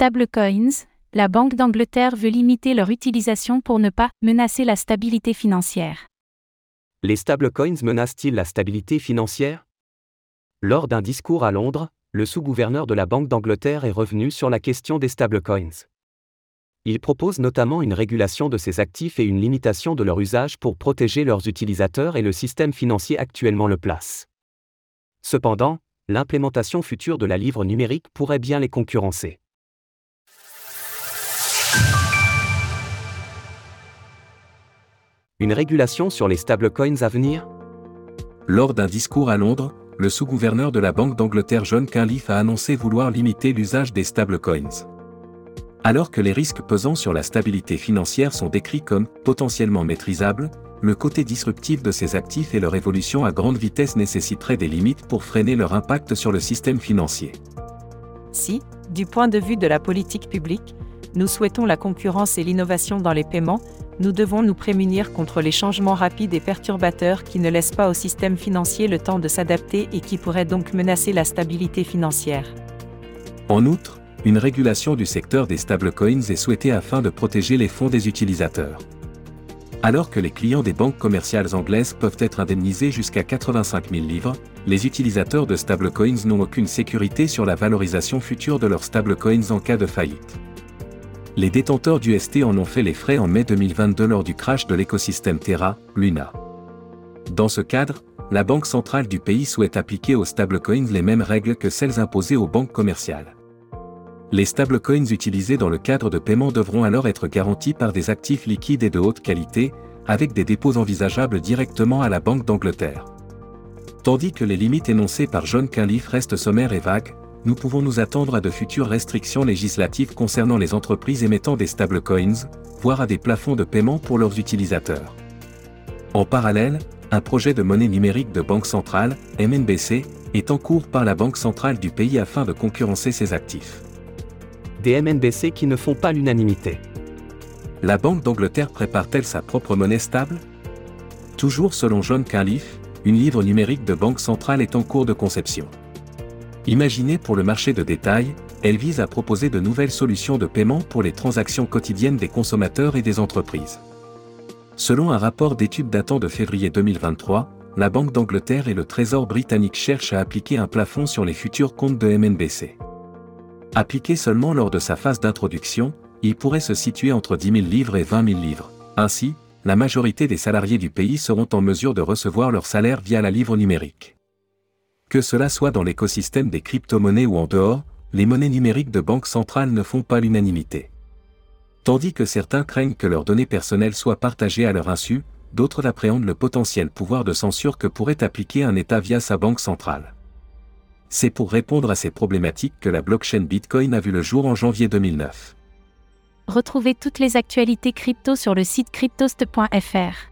stablecoins, la Banque d'Angleterre veut limiter leur utilisation pour ne pas menacer la stabilité financière. Les stablecoins menacent-ils la stabilité financière? Lors d'un discours à Londres, le sous-gouverneur de la Banque d'Angleterre est revenu sur la question des stablecoins. Il propose notamment une régulation de ces actifs et une limitation de leur usage pour protéger leurs utilisateurs et le système financier actuellement le place. Cependant, l'implémentation future de la livre numérique pourrait bien les concurrencer. Une régulation sur les stablecoins à venir? Lors d'un discours à Londres, le sous-gouverneur de la Banque d'Angleterre John Cunliffe a annoncé vouloir limiter l'usage des stablecoins. Alors que les risques pesant sur la stabilité financière sont décrits comme potentiellement maîtrisables, le côté disruptif de ces actifs et leur évolution à grande vitesse nécessiterait des limites pour freiner leur impact sur le système financier. Si, du point de vue de la politique publique, nous souhaitons la concurrence et l'innovation dans les paiements, nous devons nous prémunir contre les changements rapides et perturbateurs qui ne laissent pas au système financier le temps de s'adapter et qui pourraient donc menacer la stabilité financière. En outre, une régulation du secteur des stablecoins est souhaitée afin de protéger les fonds des utilisateurs. Alors que les clients des banques commerciales anglaises peuvent être indemnisés jusqu'à 85 000 livres, les utilisateurs de stablecoins n'ont aucune sécurité sur la valorisation future de leurs stablecoins en cas de faillite. Les détenteurs d'UST en ont fait les frais en mai 2022 lors du crash de l'écosystème Terra, Luna. Dans ce cadre, la Banque centrale du pays souhaite appliquer aux stablecoins les mêmes règles que celles imposées aux banques commerciales. Les stablecoins utilisés dans le cadre de paiement devront alors être garantis par des actifs liquides et de haute qualité, avec des dépôts envisageables directement à la Banque d'Angleterre. Tandis que les limites énoncées par John Cunliffe restent sommaires et vagues, nous pouvons nous attendre à de futures restrictions législatives concernant les entreprises émettant des stablecoins, voire à des plafonds de paiement pour leurs utilisateurs. En parallèle, un projet de monnaie numérique de banque centrale, MNBC, est en cours par la Banque centrale du pays afin de concurrencer ses actifs des MNBC qui ne font pas l'unanimité. La Banque d'Angleterre prépare-t-elle sa propre monnaie stable? Toujours selon John Cunliffe, une livre numérique de banque centrale est en cours de conception. Imaginée pour le marché de détail, elle vise à proposer de nouvelles solutions de paiement pour les transactions quotidiennes des consommateurs et des entreprises. Selon un rapport d'études datant de février 2023, la Banque d'Angleterre et le Trésor britannique cherchent à appliquer un plafond sur les futurs comptes de MNBC. Appliqué seulement lors de sa phase d'introduction, il pourrait se situer entre 10 000 livres et 20 000 livres. Ainsi, la majorité des salariés du pays seront en mesure de recevoir leur salaire via la livre numérique. Que cela soit dans l'écosystème des crypto-monnaies ou en dehors, les monnaies numériques de banque centrale ne font pas l'unanimité. Tandis que certains craignent que leurs données personnelles soient partagées à leur insu, d'autres appréhendent le potentiel pouvoir de censure que pourrait appliquer un État via sa banque centrale. C'est pour répondre à ces problématiques que la blockchain Bitcoin a vu le jour en janvier 2009. Retrouvez toutes les actualités crypto sur le site cryptost.fr.